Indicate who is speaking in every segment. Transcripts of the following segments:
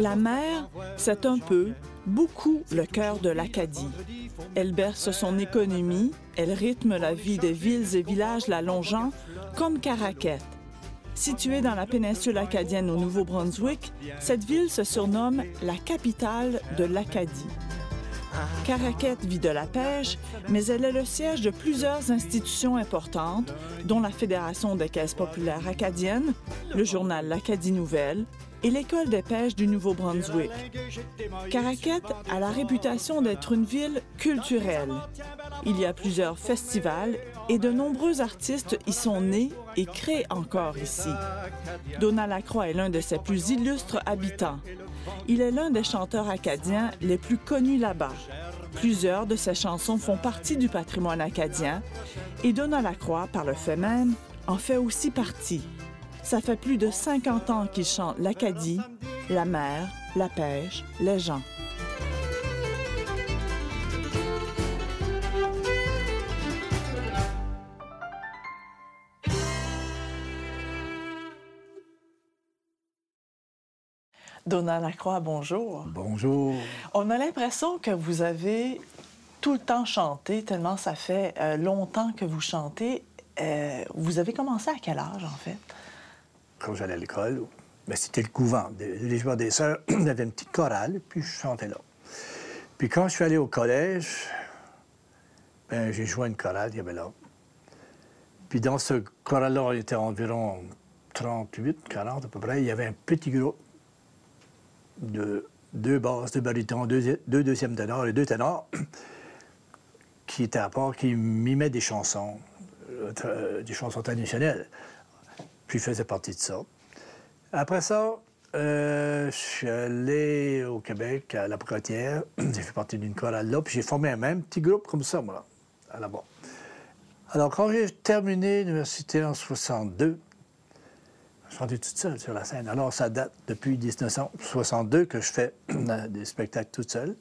Speaker 1: La mer, c'est un peu, beaucoup le cœur de l'Acadie. Elle berce son économie, elle rythme la vie des villes et villages la longeant, comme Caraquet. Située dans la péninsule acadienne au Nouveau-Brunswick, cette ville se surnomme la capitale de l'Acadie. Caraquet vit de la pêche, mais elle est le siège de plusieurs institutions importantes, dont la Fédération des caisses populaires acadiennes, le journal L'Acadie Nouvelle et l'École des pêches du Nouveau-Brunswick. Caraquet a la réputation d'être une ville culturelle. Il y a plusieurs festivals et de nombreux artistes y sont nés et créent encore ici. Donald Lacroix est l'un de ses plus illustres habitants. Il est l'un des chanteurs acadiens les plus connus là-bas. Plusieurs de ses chansons font partie du patrimoine acadien et Donald Lacroix, par le fait même, en fait aussi partie. Ça fait plus de 50 ans qu'il chante l'Acadie, la mer, la pêche, les gens. Donald Lacroix, bonjour.
Speaker 2: Bonjour.
Speaker 1: On a l'impression que vous avez tout le temps chanté, tellement ça fait euh, longtemps que vous chantez. Euh, vous avez commencé à quel âge, en fait?
Speaker 2: Quand j'allais à l'école, ben, c'était le couvent. Les joueurs des sœurs, on avait une petite chorale, puis je chantais là. Puis quand je suis allé au collège, ben, j'ai joué une chorale, il y avait là. Puis dans ce chorale-là, il était environ 38, 40 à peu près. Il y avait un petit groupe de deux basses, deux barytons, deux, deux deuxièmes ténors et deux ténors qui étaient à part, qui mimaient des chansons, euh, des chansons traditionnelles. Puis je faisais partie de ça. Après ça, euh, je suis allé au Québec, à la Protière. j'ai fait partie d'une chorale là, puis j'ai formé un même petit groupe comme ça, moi, là-bas. Alors, quand j'ai terminé l'université en 62, je chantais toute seule sur la scène. Alors, ça date depuis 1962 que je fais des spectacles toute seule.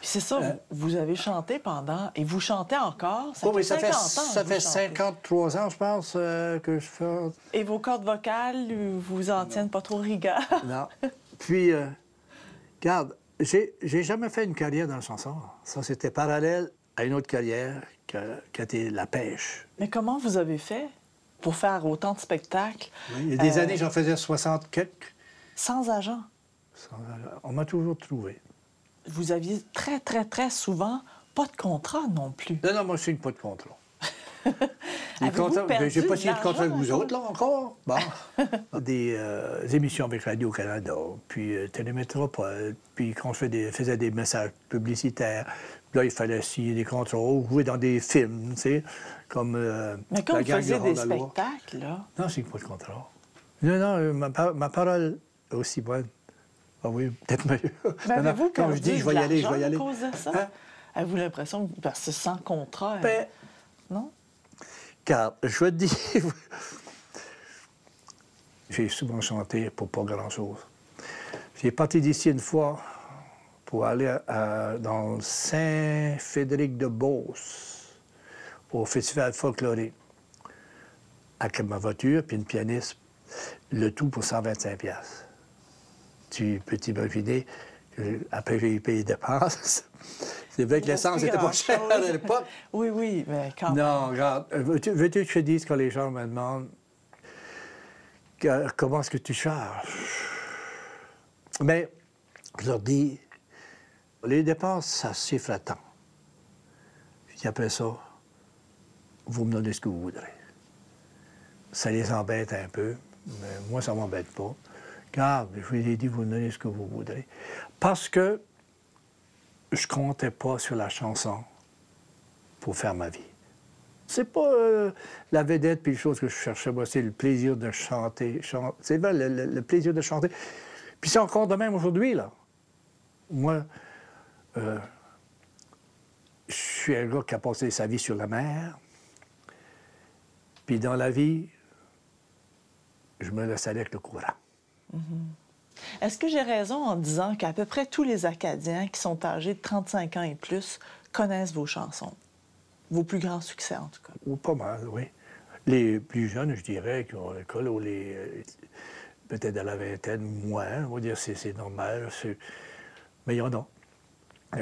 Speaker 1: Puis c'est ça,
Speaker 2: Euh,
Speaker 1: vous avez chanté pendant... Et vous chantez encore? Ça
Speaker 2: Oh,
Speaker 1: fait
Speaker 2: oui, ça
Speaker 1: 50
Speaker 2: fait,
Speaker 1: ans
Speaker 2: ça fait
Speaker 1: vous chantez.
Speaker 2: 53 ans, je pense, euh, que je fais.
Speaker 1: Et vos cordes vocales euh, vous en tiennent pas trop rigueur?
Speaker 2: Non. Puis, euh, regarde, j'ai jamais fait une carrière dans la chanson. Ça, c'était parallèle à une autre carrière qui a, été la pêche.
Speaker 1: Mais comment vous avez fait pour faire autant de spectacles?
Speaker 2: Il y a des années, j'en faisais 60 quelques.
Speaker 1: sans agent?
Speaker 2: On m'a toujours trouvé.
Speaker 1: Vous aviez très, très, très souvent pas de contrat non plus.
Speaker 2: Non, non, moi, je signe pas de contrat. J'ai pas signé de contrat avec vous autres, là, encore? Bon. des euh, émissions avec Radio-Canada, puis euh, Télémétropole, puis quand je fais des- faisais des messages publicitaires, là, il fallait signer des contrats, ou jouer dans des films, tu sais, comme euh,
Speaker 1: Mais quand
Speaker 2: La
Speaker 1: vous faisiez des spectacles, là,
Speaker 2: Non, je signe pas de contrat. Non, non, euh, ma, ma parole est aussi bonne. Ah oui, peut-être meilleure.
Speaker 1: ben,
Speaker 2: Non,
Speaker 1: avez-vous
Speaker 2: Quand je dis, je vais y aller, je vais y aller.
Speaker 1: cause de ça?
Speaker 2: Hein?
Speaker 1: Avez-vous l'impression que parce que sans contrat,
Speaker 2: Ben,
Speaker 1: non?
Speaker 2: Car, je vais te dire, j'ai souvent chanté pour pas grand-chose. J'ai parti d'ici une fois pour aller à- à- dans Saint-Frédéric-de-Beauce, au festival folklorique, avec ma voiture puis une pianiste, le tout pour 125 pièces. Tu peux t'imaginer, que après j'ai eu payé des dépenses. C'est vrai que l'essence n'était pas chère à l'époque.
Speaker 1: Oui, oui, mais quand même.
Speaker 2: Non, regarde, euh, veux-tu que je te dise quand les gens me demandent que- comment est-ce que tu charges? Mais je leur dis, les dépenses, ça chiffre à temps. Puis après ça, vous me donnez ce que vous voudrez. Ça les embête un peu, mais moi, ça ne m'embête pas. Je vous ai dit, vous donnez ce que vous voudrez. Parce que je comptais pas sur la chanson pour faire ma vie. C'est pas euh, la vedette puis les choses que je cherchais, moi, c'est le plaisir de chanter. chan- C'est vrai, le plaisir de chanter. Puis c'est encore de même aujourd'hui, là. Moi, euh, je suis un gars qui a passé sa vie sur la mer. Puis dans la vie, je me laisse aller avec le courant.
Speaker 1: Est-ce que j'ai raison en disant qu'à peu près tous les Acadiens qui sont âgés de 35 ans et plus connaissent vos chansons? Vos plus grands succès, en tout cas.
Speaker 2: Ou pas mal, oui. Les plus jeunes, je dirais, qui ont l'école, ou les, peut-être à la vingtaine, moins. On va dire c'est normal. Mais il y en a.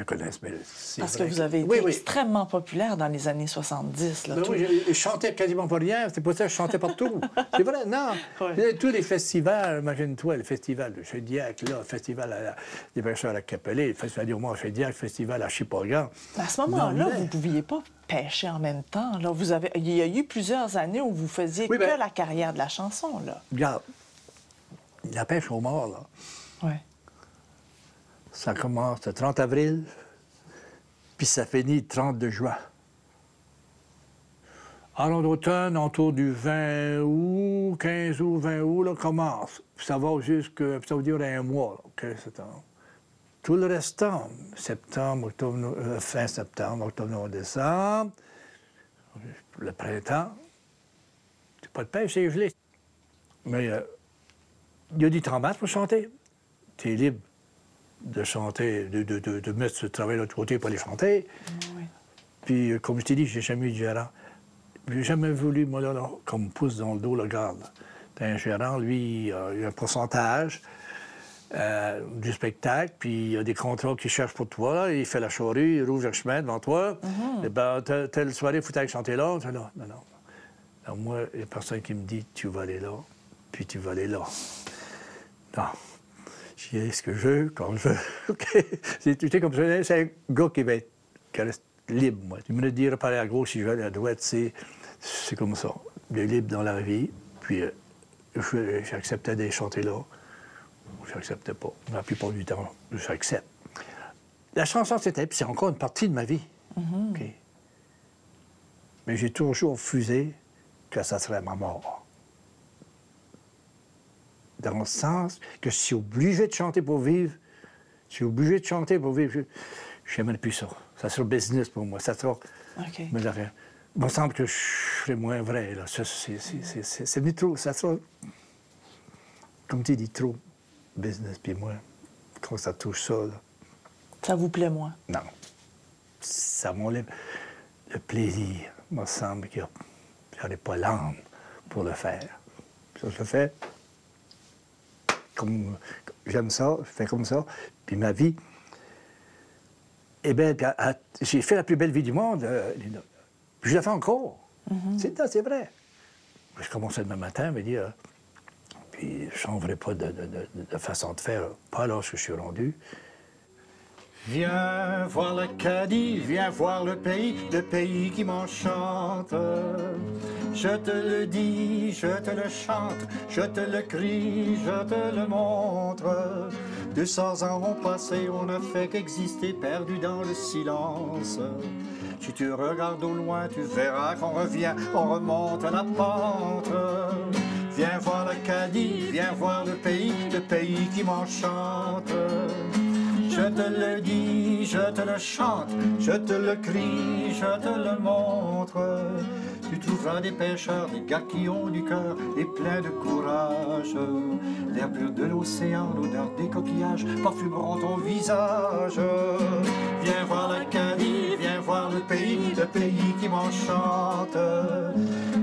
Speaker 2: Connaissent, mais c'est
Speaker 1: Parce que vous avez été
Speaker 2: Oui, oui.
Speaker 1: extrêmement populaire dans les années 70. Là,
Speaker 2: Ben
Speaker 1: tout-
Speaker 2: oui, je, je chantais quasiment pas rien. C'est pour ça que je chantais partout. c'est vrai, non. Tous les festivals, imagine-toi, le festival de Chediac, là, le festival à la, des pêcheurs à la Capelée, le festival du roman à Chediac, le festival à Chipogan.
Speaker 1: À ce moment-là,
Speaker 2: mais-
Speaker 1: vous ne pouviez pas pêcher en même temps. Là. Vous avez... Il y a eu plusieurs années où vous faisiez
Speaker 2: Oui,
Speaker 1: que
Speaker 2: ben-
Speaker 1: la carrière de la chanson. Là.
Speaker 2: Regarde, la pêche au mort, là,
Speaker 1: Ouais.
Speaker 2: Ça commence le 30 avril, puis ça finit le 30 juin. Alors, d'automne, autour du 20 août, 15 août, 20 août, là, commence. Ça va jusque, puis ça veut dire un mois, là, 15 septembre. Tout le restant, septembre, octobre, euh, fin septembre, octobre, novembre, décembre, le printemps, c'est pas de pêche, c'est gelé. Mais euh, il y a du temps pour chanter. Tu es libre de chanter, de, de, de, de mettre ce travail de l'autre côté pour aller chanter.
Speaker 1: Oui.
Speaker 2: Puis, euh, comme je t'ai dit, j'ai jamais eu de gérant. J'ai jamais voulu, moi, là, là, qu'on me pousse dans le dos, le garde. T'as un gérant, lui, il a un pourcentage euh, du spectacle, puis il y a des contrats qu'il cherche pour toi, là. Il fait la charrue, il rouvre le chemin devant toi. Et ben, telle, telle soirée, il faut aller chanter là. Non, non, non. Alors, moi, il y a personne qui me dit, tu vas aller là, puis tu vas aller là. Non. J'y ai ce que je veux, quand je veux. OK? C'est tu sais, comme ça. C'est un gars qui va être qui reste libre, moi. Tu me le dire par à gauche si je vais à droite, c'est, c'est comme ça. Il est libre dans la vie, puis euh, je- j'acceptais d'aller chanter là. ou J'acceptais pas. La plupart du temps, j'accepte. La chanson, c'était, puis c'est encore une partie de ma vie. OK? Mais j'ai toujours refusé que ça serait ma mort dans le sens que je suis obligé de chanter pour vivre. Je suis obligé de chanter pour vivre. Je n'aimerais plus ça. Ça sera business pour moi. Ça sera.
Speaker 1: OK.
Speaker 2: Mais rien. Il me semble que je serais moins vrai. Là. Ça, c'est, venu trop. Ça sera. Comme tu dis, trop business. Puis moi, quand ça touche ça, là,
Speaker 1: Ça vous plaît moins?
Speaker 2: non. Ça m'enlève le plaisir. Il me semble que ai pas l'âme pour le faire. Ça, je le fais comme j'aime ça, je fais comme ça. Puis ma vie à- à- j'ai fait la plus belle vie du monde, euh. Puis je la fais encore. c'est, non, c'est vrai. Je commençais demain matin à me dire, puis je changerai pas de, de- de- de façon de faire, pas lorsque je suis rendu.
Speaker 3: Viens voir l'Acadie, viens voir le pays, le pays qui m'enchante. Je te le dis, je te le chante, je te le crie, je te le montre. 200 ans ont passé, on n'a fait qu'exister, perdu dans le silence. Si tu regardes au loin, tu verras qu'on revient, on remonte la pente. Viens voir l'Acadie, viens voir le pays, le pays qui m'enchante. Je te le dis, je te le chante, je te le crie, je te le montre. Tu trouveras des pêcheurs, des gars qui ont du cœur et plein de courage. L'air pur de l'océan, l'odeur des coquillages parfumeront ton visage. Viens voir l'Acadie, viens voir le pays, le pays qui m'enchante.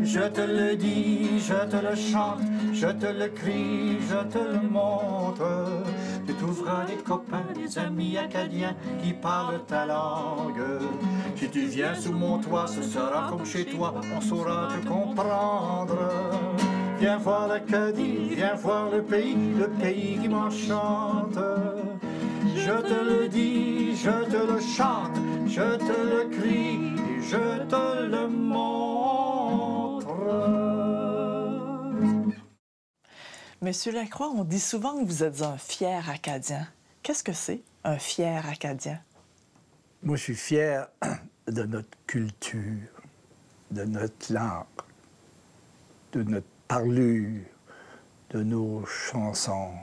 Speaker 3: Je te le dis, je te le chante, je te le crie, je te le montre. Tu trouveras des copains, des amis acadiens qui parlent ta langue. Si tu viens sous mon toit, ce sera comme chez toi, on saura te comprendre. Viens voir l'Acadie, viens voir le pays, le pays qui m'enchante. Je te le dis, je te le chante, je te le crie, et je te le montre.
Speaker 1: Monsieur Lacroix, on dit souvent que vous êtes un fier Acadien. Qu'est-ce que c'est, un fier Acadien?
Speaker 2: Moi, je suis fier de notre culture, de notre langue, de notre parlure, de nos chansons,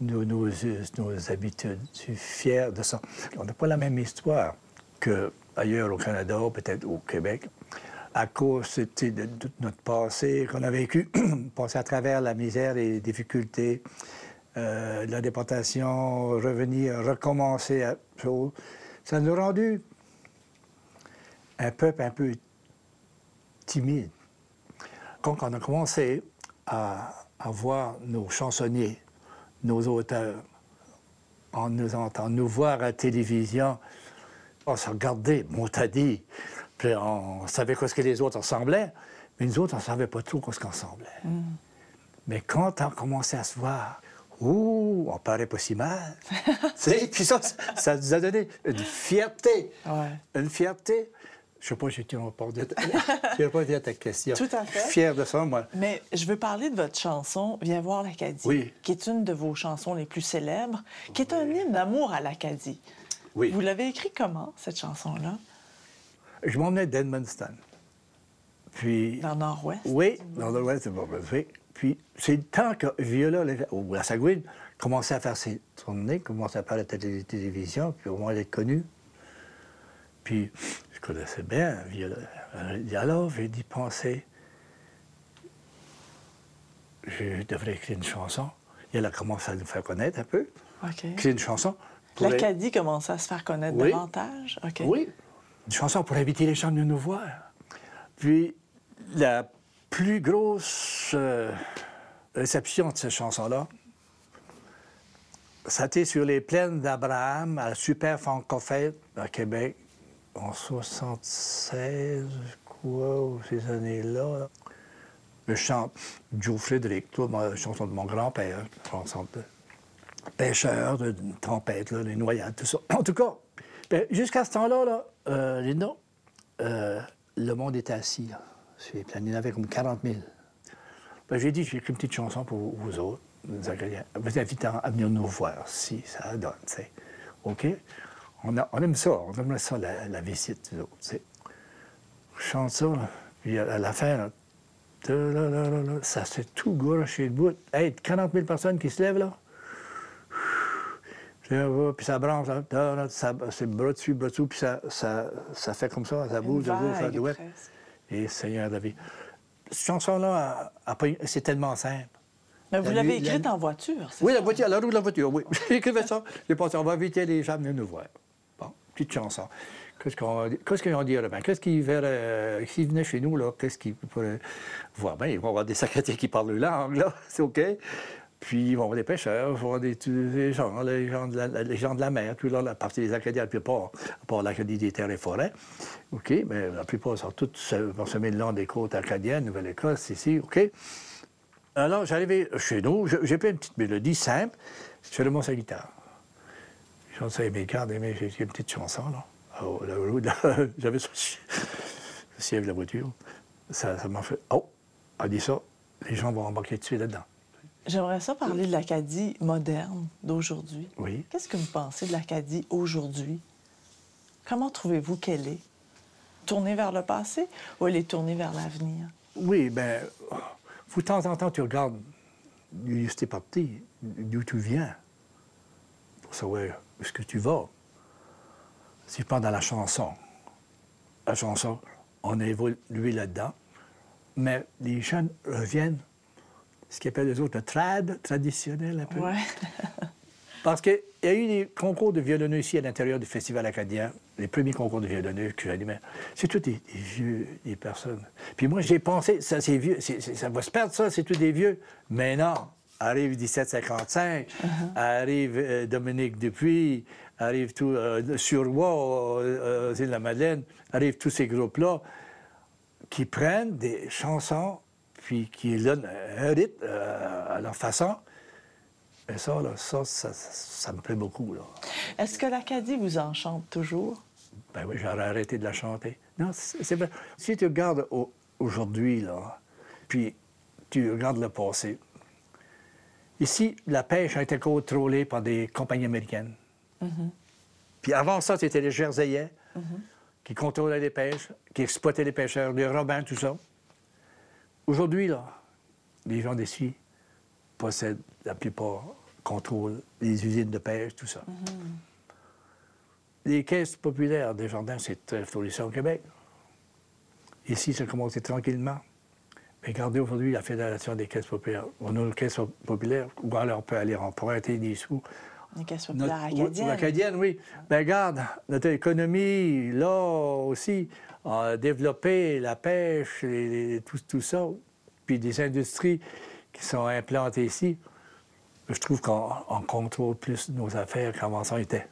Speaker 2: de nos us, nos habitudes. Je suis fier de ça. On n'a pas la même histoire qu'ailleurs au Canada, peut-être au Québec, à cause de tout notre passé qu'on a vécu, passé à travers la misère et les difficultés, euh, la déportation, revenir, recommencer à. Ça nous a rendu un peuple un peu timide. Quand on a commencé à, à voir nos chansonniers, nos auteurs, en nous entendre, nous voir à la télévision. On se regardait, on t'a dit. Puis on savait quoi ce que les autres ressemblaient, mais nous autres, on ne savait pas trop quoi ce qu'on ressemblait. Mais quand on commençait à se voir, ouh, on paraît pas si mal. Tu Puis ça, ça nous a donné une fierté.
Speaker 1: Ouais.
Speaker 2: Une fierté. Je sais pas, j'ai été pas dire. Je pas dire ta question.
Speaker 1: Tout à fait.
Speaker 2: Je suis fier de ça, moi.
Speaker 1: Mais je veux parler de votre chanson Viens voir l'Acadie,
Speaker 2: Oui.
Speaker 1: qui est une de vos chansons les plus célèbres, qui est un hymne d'amour à l'Acadie.
Speaker 2: Oui.
Speaker 1: Vous l'avez écrit comment, cette chanson-là?
Speaker 2: Je m'emmenais d'Edmundston. Puis.
Speaker 1: Dans le Nord-Ouest?
Speaker 2: Oui, dans l'Ouest du Nouveau-Brunswick. Puis, c'est le temps que Viola, la Sagouine, commençait à faire ses tournées, commençait à faire la télé- télévision, puis au moins d'être connu. Puis, je connaissais bien Viola. Alors, j'ai dit penser, je devrais écrire une chanson. Et elle a commencé à nous faire connaître un peu.
Speaker 1: OK.
Speaker 2: Écrire une chanson.
Speaker 1: L'Acadie commençait à se faire connaître
Speaker 2: Oui.
Speaker 1: davantage? OK.
Speaker 2: Oui, une chanson pour inviter les gens de nous voir. Puis la plus grosse euh, réception de cette chanson-là, ça a été sur les plaines d'Abraham, à la Super Francofête à Québec, en 76, quoi, ou ces années-là. là. Je chante Joe Frédéric, toi, ma chanson de mon grand-père, chanson de pêcheurs, de, là, les noyades, tout ça. En tout cas, ben, jusqu'à ce temps-là, là, euh, euh, le monde était assis là, sur les plaines. Il y en avait comme 40 000. Ben, j'ai dit, j'ai écrit une petite chanson pour vous autres, vous invitant à venir nous voir si ça donne. OK? On, a- on aime ça, on aime ça, la, la visite, nous. Je chante ça, là, puis à, la fin, là, ça s'est tout garoché de bout. Hey, 40 000 personnes qui se lèvent, là. Puis ça ça branche, ça- c'est bras dessus, bras dessous, puis ça, ça, ça fait comme ça, ça bouge de gauche à
Speaker 1: vague,
Speaker 2: droite. Et Seigneur vie. Cette chanson-là, c'est tellement simple.
Speaker 1: Mais vous
Speaker 2: La
Speaker 1: l'avez
Speaker 2: la
Speaker 1: écrite en voiture, c'est
Speaker 2: Oui,
Speaker 1: ça?
Speaker 2: la voiture, à la roue de la voiture, oui. J'écrivais ça. J'ai pensé, on va inviter les gens à venir nous voir. Bon, petite chanson. Qu'est-ce qu'on qu'est-ce qu'ils ont dit, Robin? Qu'est-ce qu'ils verraient, euh, s'ils venaient chez nous, là, qu'est-ce qu'ils pourraient voir? Bien, ils vont avoir des secrétaires qui parlent leur langue, là, c'est OK. Puis ils vont avoir des pêcheurs, avoir des, les gens, les gens de la, les gens de la mer, là, la partie des Acadiens, la plupart, à part l'Acadie des terres et forêts. OK, mais la plupart sont se mettre le long des côtes acadiennes, Nouvelle-Écosse, ici, OK? Alors, j'arrivais chez nous, j'ai pris une petite mélodie simple, je le sa guitare. Je avec mes cartes, mais j'ai une petite chanson, là. Oh, de la- J'avais sur le siège de la voiture. Ça m'a fait. Oh, elle dit ça, les gens vont embarquer dessus là-dedans.
Speaker 1: J'aimerais ça parler de l'Acadie moderne d'aujourd'hui.
Speaker 2: Oui.
Speaker 1: Qu'est-ce que vous pensez de l'Acadie aujourd'hui? Comment trouvez-vous qu'elle est? Tournée vers le passé ou elle est tournée vers l'avenir?
Speaker 2: Oui, faut de temps en temps, tu regardes d'où tu es parti, d'où tu viens, pour savoir où est-ce que tu vas. Si je parle dans la chanson, la chanson, on a évolué là-dedans, mais les jeunes reviennent, ce qu'ils appellent les autres le trad, traditionnel un peu.
Speaker 1: Ouais.
Speaker 2: Parce qu'il y a eu des concours de violonneux ici à l'intérieur du Festival acadien, les premiers concours de violonneux que j'animais. C'est tous des, des vieux, des personnes. Puis moi, j'ai pensé, ça, c'est vieux, ça va se perdre, ça, c'est tous des vieux. Mais non, arrive 1755, arrive euh, Dominique Dupuis, arrive tout, euh, Suroît, euh, euh, la Madeleine, arrive tous ces groupes-là qui prennent des chansons, puis qui donnent un rythme euh, à leur façon. Et ça, là, ça, ça, ça me plaît beaucoup. Là.
Speaker 1: Est-ce que l'Acadie vous enchante toujours?
Speaker 2: Ben oui, j'aurais arrêté de la chanter. Non, c'est vrai. Si tu regardes au- aujourd'hui, là, puis tu regardes le passé, ici, la pêche a été contrôlée par des compagnies américaines. Puis avant ça, c'était les Jerseyais qui contrôlaient les pêches, qui exploitaient les pêcheurs, les Robins, tout ça. Aujourd'hui, là, les gens d'ici possèdent la plupart, contrôlent les usines de pêche, tout ça. Les caisses populaires des jardins, c'est très florissant au Québec. Ici, ça a commencé tranquillement. Mais regardez aujourd'hui la Fédération des caisses populaires. On a une caisse populaire où alors on peut aller emprunter des sous.
Speaker 1: Une caisse populaire acadienne.
Speaker 2: acadienne, oui. Mais regarde, notre économie, là aussi, a développé la pêche, les- les- tout, tout ça, puis des industries qui sont implantés ici, je trouve qu'on contrôle plus nos affaires qu'avant ça était.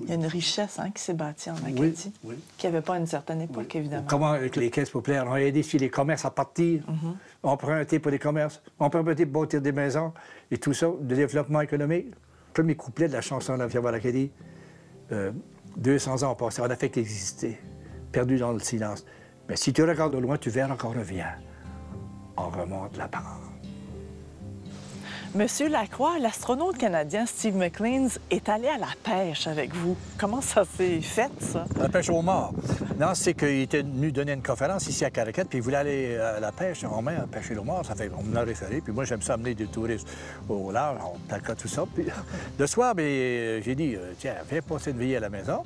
Speaker 1: Il y a une richesse hein, qui s'est bâtie en Acadie,
Speaker 2: oui.
Speaker 1: qui n'y avait pas à une certaine époque, évidemment.
Speaker 2: Comment avec les caisses populaires ont aidé sur les commerces à partir,
Speaker 1: Mm-hmm.
Speaker 2: emprunté pour les commerces, emprunté pour bâtir des maisons et tout ça, de développement économique. Premier couplet de la chanson de la Fièvre l'Acadie, euh, 200 ans ont passé, on a fait qu'exister, perdu dans le silence. Mais si tu regardes au loin, tu verras qu'on revient. On remonte la pente.
Speaker 1: Monsieur Lacroix, l'astronaute canadien Steve McLean est allé à la pêche avec vous. Comment ça s'est fait, ça?
Speaker 2: La pêche au mort. Non, c'est qu'il était venu donner une conférence ici à Caracat, puis il voulait aller à la pêche en mer, pêcher le mort. Ça fait qu'on me l'a référé. Puis moi, j'aime ça amener des touristes au large, on placote tout ça. Puis le soir, bien, euh, j'ai dit, euh, tiens, viens passer une veillée à la maison.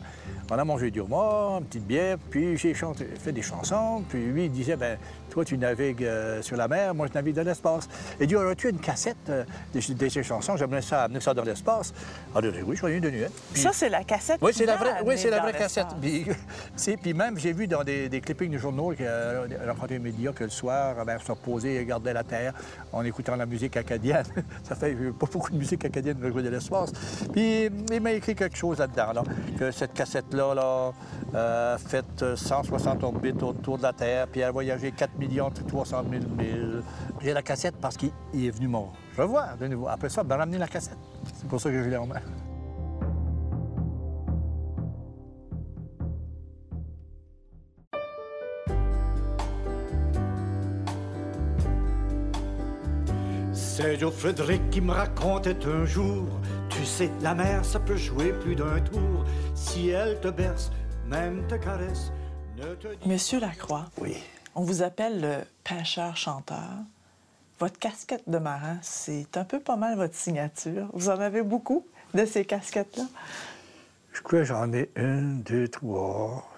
Speaker 2: On a mangé du homard, une petite bière, puis j'ai fait des chansons. Puis lui, il disait, ben toi, tu navigues euh, sur la mer, moi, je navigue dans l'espace. Il dit, aurais-tu une cassette euh, de, de ces chansons? J'aimerais ça amener ça dans l'espace. Alors, j'ai dit, oui, je suis de nuit. Puis-
Speaker 1: Ça, c'est la cassette.
Speaker 2: oui, c'est la vraie, oui, c'est la vraie cassette. Puis, puis même, j'ai vu dans des, des clippings de journaux euh, rencontré les médias que le soir, ben, se reposer et regarder la Terre en écoutant la musique acadienne. Ça fait euh, pas beaucoup de musique acadienne de jouer de l'espace. Puis il m'a écrit quelque chose là-dedans, là, que cette cassette-là là, fait euh, 160 orbites autour de la Terre, puis elle a voyagé 4 300 000 milles. J'ai la cassette parce qu'il il est venu me revoir de nouveau. Après ça, ben, ramener la cassette. C'est pour ça que je l'ai en main.
Speaker 3: C'est Joe Frédéric qui me racontait un jour Tu sais, la mer, ça peut jouer plus d'un tour. Si elle te berce, même te caresse, ne te dis
Speaker 1: Monsieur Lacroix,
Speaker 2: Oui.
Speaker 1: On vous appelle le pêcheur-chanteur. Votre casquette de marin, c'est un peu pas mal votre signature. Vous en avez beaucoup de ces casquettes-là?
Speaker 2: Je crois que j'en ai une, deux, trois.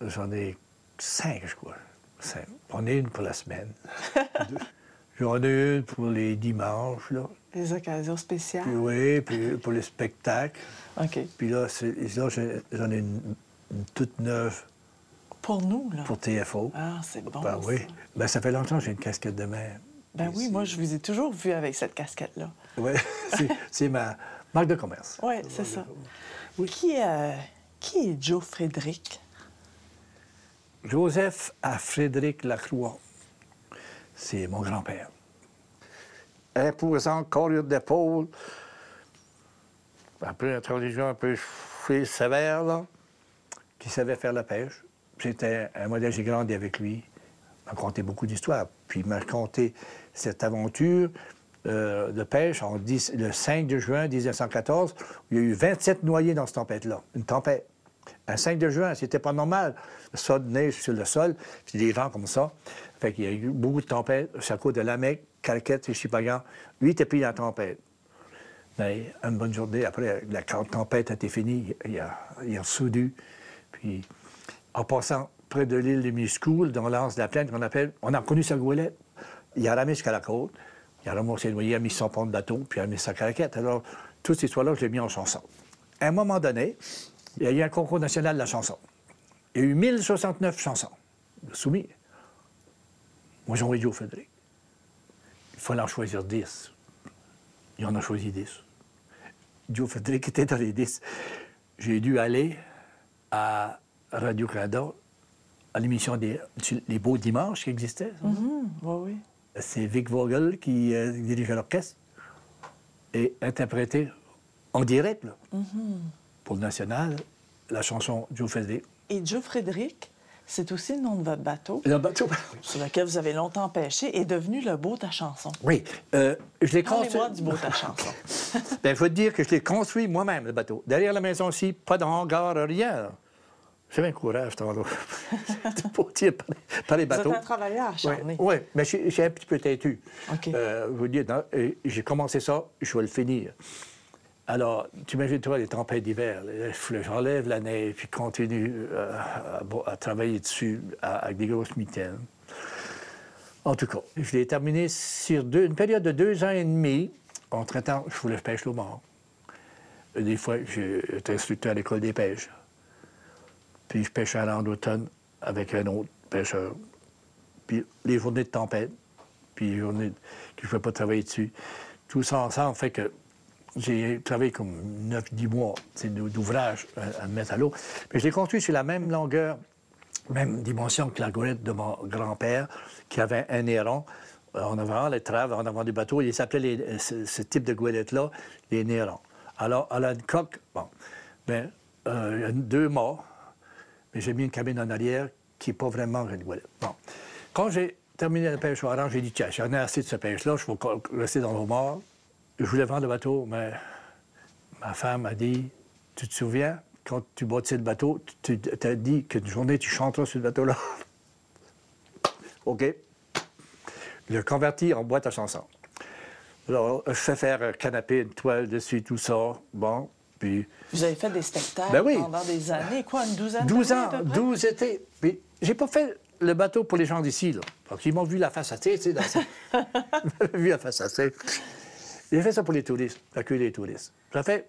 Speaker 2: J'en ai cinq, je crois. Cinq. J'en ai une pour la semaine. J'en ai une pour les dimanches, là.
Speaker 1: Des occasions spéciales?
Speaker 2: Puis oui, puis pour les spectacles.
Speaker 1: OK.
Speaker 2: Puis là, c'est- là, j'en ai une, une toute neuve
Speaker 1: Pour nous, là.
Speaker 2: pour TFO.
Speaker 1: Ah, c'est bon.
Speaker 2: ben oui. Ben, ça fait longtemps que j'ai une casquette de mer.
Speaker 1: Ben oui, moi, je vous ai toujours vu avec cette casquette-là.
Speaker 2: Oui, c'est- c'est ma marque de commerce.
Speaker 1: Oui, c'est ça. Qui, euh, qui est Joe Frédéric?
Speaker 2: Joseph à Frédéric Lacroix. C'est mon grand-père. Imposant, carrure d'épaule. Après, un religion un peu sévère, là, qui savait faire la pêche. C'était un modèle, j'ai grandi avec lui. Il m'a conté beaucoup d'histoires. Puis il m'a raconté cette aventure euh, de pêche en 10 le 5 de juin 1914. où Il y a eu 27 noyés dans cette tempête-là. Une tempête. Un 5 de juin, c'était pas normal. Sol de neige sur le sol, puis des vents comme ça. Fait qu'il y a eu beaucoup de tempêtes. C'est à cause de Lamec, Calquette et Chipagan. Lui, il était pris dans la tempête. Mais une bonne journée, après, la tempête a été finie, il a, il a soudé. Puis, en passant près de l'île de Miscoul, dans l'anse de la plaine, qu'on appelle, on a connu sa goélette. Il a ramé jusqu'à la côte, il a ramassé le noyer, a mis son pont de bateau, puis il a mis sa. Alors, toute cette histoire-là, je l'ai mis en chanson. À un moment donné, il y a eu un concours national de la chanson. Il y a eu 1069 chansons soumises. Moi, j'ai envoyé Joe Frédéric. Il fallait en choisir 10. Il en a choisi 10. Joe Frédéric était dans les 10. J'ai dû aller à Radio-Canada, à l'émission des Les Beaux Dimanches qui existait.
Speaker 1: oui, oui.
Speaker 2: C'est Vic Vogel qui euh, dirigeait l'orchestre et interprétait en direct, là, pour le national, la chanson Joe Frédéric.
Speaker 1: Et Joe Frédéric, c'est aussi le nom de votre bateau,
Speaker 2: Le bateau.
Speaker 1: sur lequel vous avez longtemps pêché, est devenu le beau ta chanson.
Speaker 2: Oui, euh, je l'ai construit.
Speaker 1: Du beau ta chanson.
Speaker 2: Ben, il faut te dire que je l'ai construit moi-même, le bateau. Derrière la maison aussi, pas de hangar, rien. J'avais un courage, temps-là. C'était pour dire par, par les
Speaker 1: Vous
Speaker 2: bateaux.
Speaker 1: êtes un travailleur acharné.
Speaker 2: Oui, mais j'ai un petit peu têtu.
Speaker 1: OK.
Speaker 2: Euh, vous non, euh, j'ai commencé ça, je vais le finir. Alors, tu imagines, toi, les tempêtes d'hiver, là, j'enlève la neige, puis continue euh, à, travailler dessus avec des grosses mitaines. En tout cas, je l'ai terminé sur deux- une période de deux ans et demi. Entre-temps, je voulais pêcher au mort. Des fois, j'étais instructeur à l'école des pêches. Puis je pêchais à l'an d'automne avec un autre pêcheur. Puis les journées de tempête, puis les journées que je ne pouvais pas travailler dessus. Tout ça ensemble fait que j'ai travaillé comme 9-10 mois d'ouvrage à, à mettre à l'eau. Mais je l'ai construit sur la même longueur, même dimension que la goélette de mon grand-père, qui avait un néron. En avant, les traves, en avant du bateau, il s'appelait ce, ce, type de goélette-là les nérons. Alors, elle a coque, bon, ben, euh, deux morts, mais j'ai mis une cabine en arrière qui n'est pas vraiment goélette. Bon. Quand j'ai terminé la pêche au hareng, j'ai dit, tiens, j'en ai assez de cette pêche-là, je vais rester dans l'eau mort. Je voulais vendre le bateau, mais ma femme a dit, tu te souviens, quand tu bâtis le bateau, tu t'as dit qu'une journée, tu chanteras sur le bateau-là. OK. L'ai converti en boîte à chansons. Alors, je fais faire un canapé, une toile dessus, tout ça. Bon, puis...
Speaker 1: Vous avez fait des spectacles
Speaker 2: ben oui.
Speaker 1: pendant des années, quoi, une douzaine
Speaker 2: 12 ans, 12 étés. Puis, j'ai pas fait le bateau pour les gens d'ici, là. Parce qu'ils m'ont vu la face à tête, tu sais, dans. Ils m'ont vu la face à. J'ai fait ça pour les touristes, accueillir les touristes. Ça fait...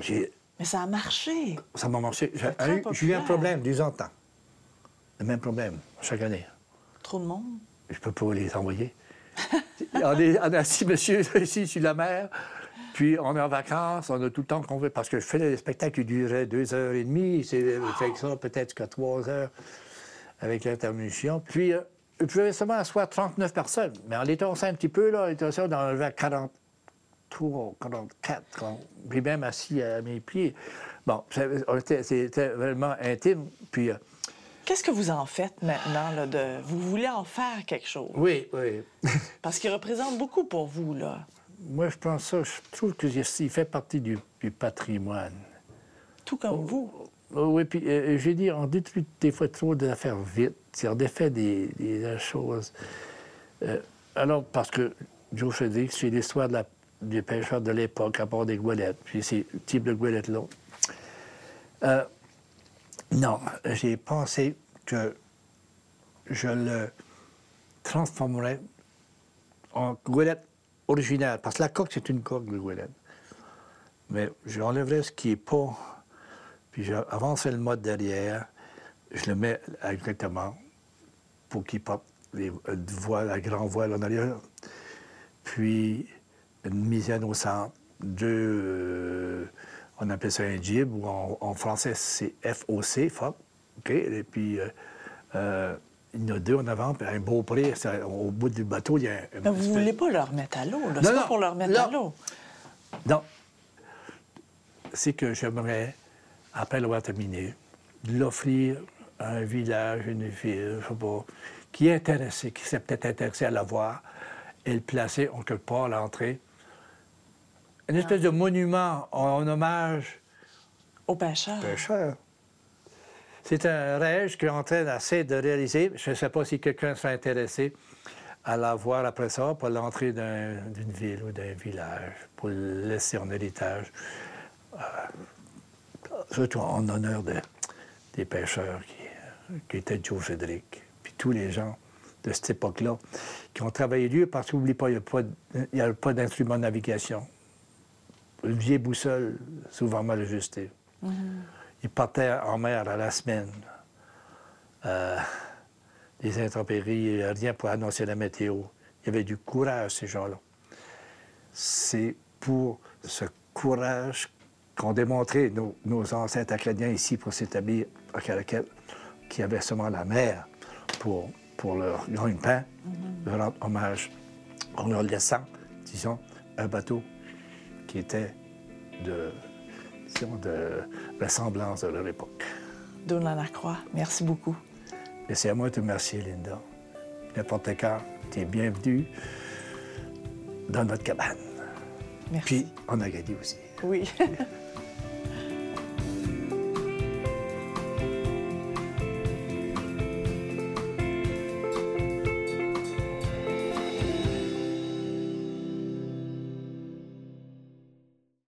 Speaker 2: J'ai...
Speaker 1: Mais ça a marché.
Speaker 2: Ça m'a marché. J'ai eu un problème, 10 ans de temps. Le même problème, chaque année.
Speaker 1: Trop de monde?
Speaker 2: Je peux pas les envoyer. on, est, on est assis, monsieur, ici, sur la mer. Puis on est en vacances, on a tout le temps qu'on veut. Parce que je fais des spectacles qui duraient deux heures et demie. C'est fait que ça, peut-être jusqu'à trois heures avec l'intermission. Puis, euh, je pouvais seulement asseoir 39 personnes. Mais en étant un petit peu, là, on ça dans le 43, 44, puis même assis à mes pieds. Bon, c'était vraiment intime. Puis. Euh,
Speaker 1: Qu'est-ce que vous en faites maintenant? Là, de... Vous voulez en faire quelque chose?
Speaker 2: Oui, oui.
Speaker 1: Parce qu'il représente beaucoup pour vous, là.
Speaker 2: Moi, je pense ça. Je trouve qu'il fait partie du, du, patrimoine.
Speaker 1: Tout comme vous.
Speaker 2: Oh, oui, puis euh, je veux dire, on détruit des fois trop des affaires vite. On défait des, des choses. Euh, alors, parce que Joe Frédéric, c'est l'histoire de des pêcheurs de l'époque, à part des goélettes, puis ces types de goélettes-là. Euh, non, j'ai pensé que je le transformerais en goélette originale, parce que la coque, c'est une coque de goélette. Mais j'enlèverais ce qui n'est pas, puis j'avancerais le mode derrière, je le mets exactement pour qu'il porte les la grande voile en arrière, puis une misaine au centre, deux... Euh, on appelle ça un jib, ou en, français, c'est FOC, FOC. OK? Et puis, euh, euh, il y en a deux en avant, puis un beau prix, au bout du bateau, il y a un.
Speaker 1: Mais vous ne voulez pas leur mettre à l'eau, là? C'est pas pour leur mettre à l'eau.
Speaker 2: Non. C'est que j'aimerais, après l'avoir terminé, l'offrir à un village, une ville, je sais pas, qui est intéressé, qui s'est peut-être intéressé à la voir, et le placer en quelque part à l'entrée une espèce de monument en, hommage
Speaker 1: aux pêcheurs.
Speaker 2: pêcheurs. C'est un rêve que en train d'essayer de réaliser. Je ne sais pas si quelqu'un serait intéressé à la voir après ça pour l'entrée d'une ville ou d'un village, pour le laisser en héritage. Euh, surtout en honneur de, des pêcheurs qui, étaient Joe Cédric, puis tous les gens de cette époque-là qui ont travaillé dur parce qu'oublie pas, il n'y a pas d'instrument de navigation une vieille boussole, souvent mal ajustée. Mm-hmm. Ils partaient en mer à la semaine. Euh, les intempéries, rien pour annoncer la météo. Il y avait du courage, ces gens-là. C'est pour ce courage qu'ont démontré nos, ancêtres acadiens ici pour s'établir à Caracal, qui avaient seulement la mer pour, pour leur gagne-pain, mm-hmm. leur rendre hommage en leur laissant, disons, un bateau qui était de, de ressemblance de leur époque.
Speaker 1: Donna Lacroix, merci beaucoup.
Speaker 2: Et c'est à moi de te remercier, Linda. N'importe quand, tu es bienvenue dans notre cabane.
Speaker 1: Merci.
Speaker 2: Puis en Acadie aussi.
Speaker 1: Oui.